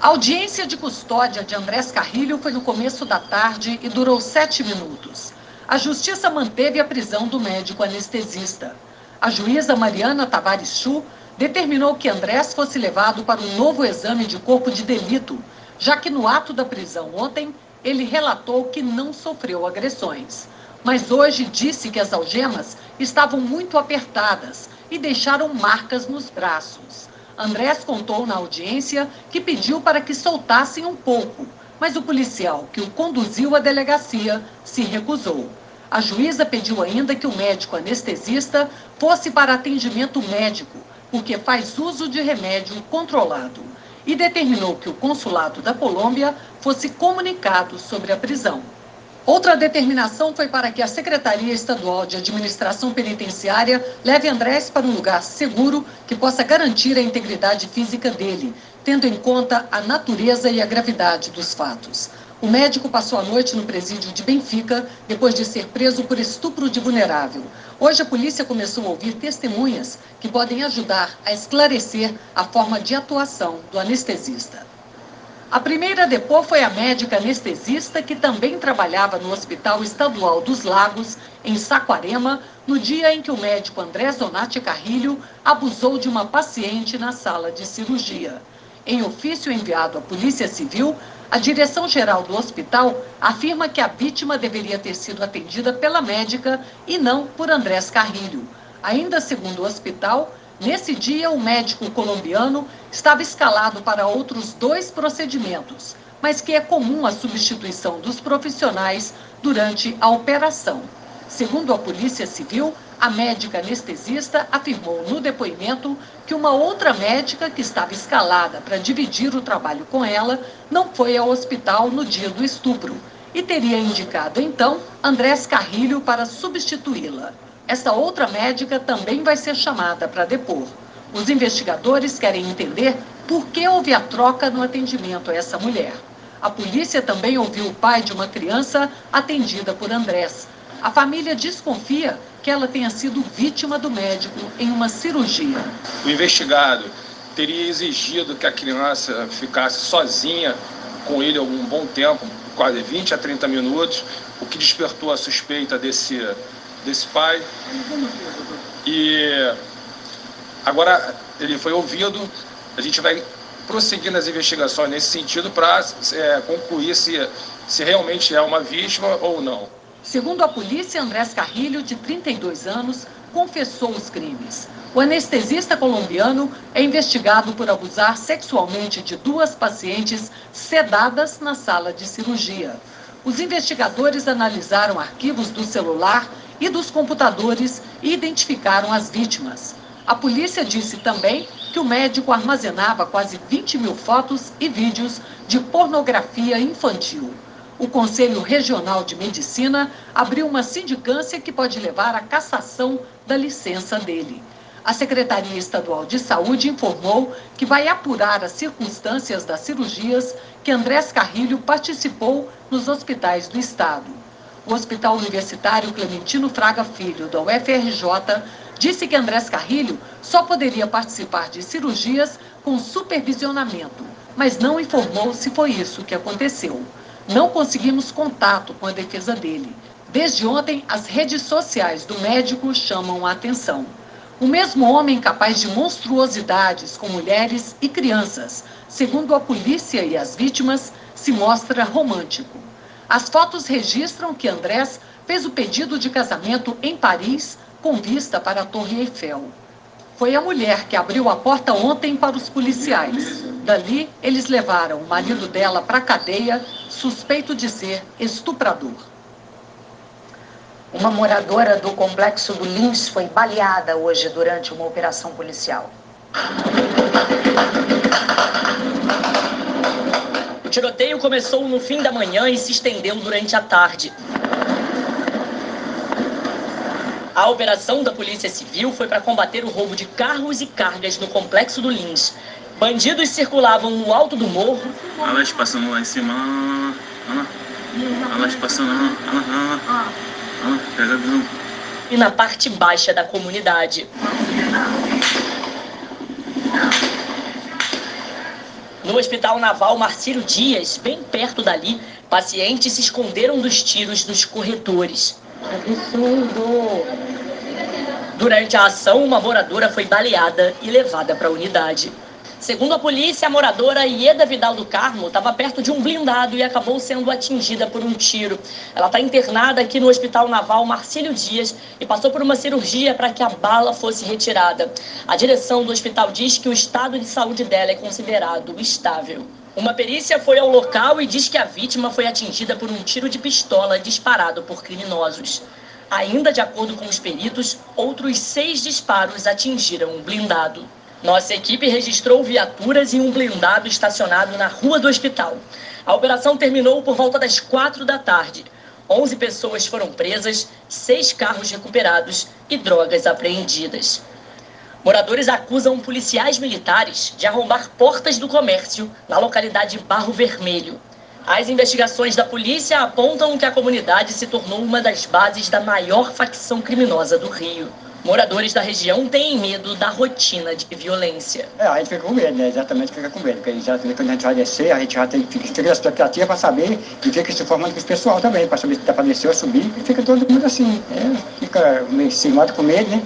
A audiência de custódia de Andrés Carrilho foi no começo da tarde e durou sete minutos. A justiça manteve a prisão do médico anestesista. A juíza Mariana Tavares Chu determinou que Andrés fosse levado para um novo exame de corpo de delito, já que no ato da prisão ontem ele relatou que não sofreu agressões. Mas hoje disse que as algemas estavam muito apertadas e deixaram marcas nos braços. Andrés contou na audiência que pediu para que soltassem um pouco, mas o policial que o conduziu à delegacia se recusou. A juíza pediu ainda que o médico anestesista fosse para atendimento médico, porque faz uso de remédio controlado, e determinou que o consulado da Colômbia fosse comunicado sobre a prisão. Outra determinação foi para que a Secretaria Estadual de Administração Penitenciária leve Andrés para um lugar seguro que possa garantir a integridade física dele, tendo em conta a natureza e a gravidade dos fatos. O médico passou a noite no presídio de Benfica depois de ser preso por estupro de vulnerável. Hoje a polícia começou a ouvir testemunhas que podem ajudar a esclarecer a forma de atuação do anestesista. A primeira a depor foi a médica anestesista que também trabalhava no Hospital Estadual dos Lagos, em Saquarema, no dia em que o médico André Zonatti Carrilho abusou de uma paciente na sala de cirurgia. Em ofício enviado à Polícia Civil, a direção-geral do hospital afirma que a vítima deveria ter sido atendida pela médica e não por Andrés Carrilho. Ainda segundo o hospital, Nesse dia, o médico colombiano estava escalado para outros dois procedimentos, mas que é comum a substituição dos profissionais durante a operação. Segundo a Polícia Civil, a médica anestesista afirmou no depoimento que uma outra médica que estava escalada para dividir o trabalho com ela não foi ao hospital no dia do estupro e teria indicado então Andrés Carrilho para substituí-la. Essa outra médica também vai ser chamada para depor. Os investigadores querem entender por que houve a troca no atendimento a essa mulher. A polícia também ouviu o pai de uma criança atendida por Andrés. A família desconfia que ela tenha sido vítima do médico em uma cirurgia. O investigado teria exigido que a criança ficasse sozinha com ele algum bom tempo, quase 20 a 30 minutos, o que despertou a suspeita desse desse pai. E agora ele foi ouvido, a gente vai prosseguir nas investigações nesse sentido para é, concluir se, se realmente é uma vítima ou não. Segundo a polícia, Andrés Carrilho, de 32 anos, confessou os crimes. O anestesista colombiano é investigado por abusar sexualmente de duas pacientes sedadas na sala de cirurgia. Os investigadores analisaram arquivos do celular e dos computadores e identificaram as vítimas. A polícia disse também que o médico armazenava quase 20 mil fotos e vídeos de pornografia infantil. O Conselho Regional de Medicina abriu uma sindicância que pode levar à cassação da licença dele. A Secretaria Estadual de Saúde informou que vai apurar as circunstâncias das cirurgias que Andrés Carrilho participou nos hospitais do estado. O Hospital Universitário Clementino Fraga Filho, da UFRJ, disse que Andrés Carrilho só poderia participar de cirurgias com supervisionamento, mas não informou se foi isso que aconteceu. Não conseguimos contato com a defesa dele. Desde ontem, as redes sociais do médico chamam a atenção. O mesmo homem capaz de monstruosidades com mulheres e crianças, segundo a polícia e as vítimas, se mostra romântico. As fotos registram que Andrés fez o pedido de casamento em Paris com vista para a Torre Eiffel. Foi a mulher que abriu a porta ontem para os policiais. Dali, eles levaram o marido dela para a cadeia, suspeito de ser estuprador. Uma moradora do complexo do Lins foi baleada hoje durante uma operação policial. O tiroteio começou no fim da manhã e se estendeu durante a tarde. A operação da Polícia Civil foi para combater o roubo de carros e cargas no complexo do Lins. Bandidos circulavam no alto do morro. Olha lá, passando lá em cima. Olha lá. Olha lá, passando lá. Olha lá. Olha lá. E na parte baixa da comunidade. No Hospital Naval Marcílio Dias, bem perto dali, pacientes se esconderam dos tiros nos corredores. Absurdo! Durante a ação, uma moradora foi baleada e levada para a unidade. Segundo a polícia, a moradora Ieda Vidal do Carmo estava perto de um blindado e acabou sendo atingida por um tiro. Ela está internada aqui no Hospital Naval Marcílio Dias e passou por uma cirurgia para que a bala fosse retirada. A direção do hospital diz que o estado de saúde dela é considerado estável. Uma perícia foi ao local e diz que a vítima foi atingida por um tiro de pistola disparado por criminosos. Ainda de acordo com os peritos, outros seis disparos atingiram o blindado. Nossa equipe registrou viaturas e um blindado estacionado na rua do hospital. A operação terminou por volta das quatro da tarde. Onze pessoas foram presas, seis carros recuperados e drogas apreendidas. Moradores acusam policiais militares de arrombar portas do comércio na localidade Barro Vermelho. As investigações da polícia apontam que a comunidade se tornou uma das bases da maior facção criminosa do Rio. Moradores da região têm medo da rotina de violência. É, a gente fica com medo, né? Exatamente fica com medo. Porque exatamente quando a gente vai descer, a gente já tem que ter a expectativa para saber e fica se informando com o pessoal também, para saber se está para descer ou subir. E fica todo mundo assim, é, fica meio sem modo com medo, né?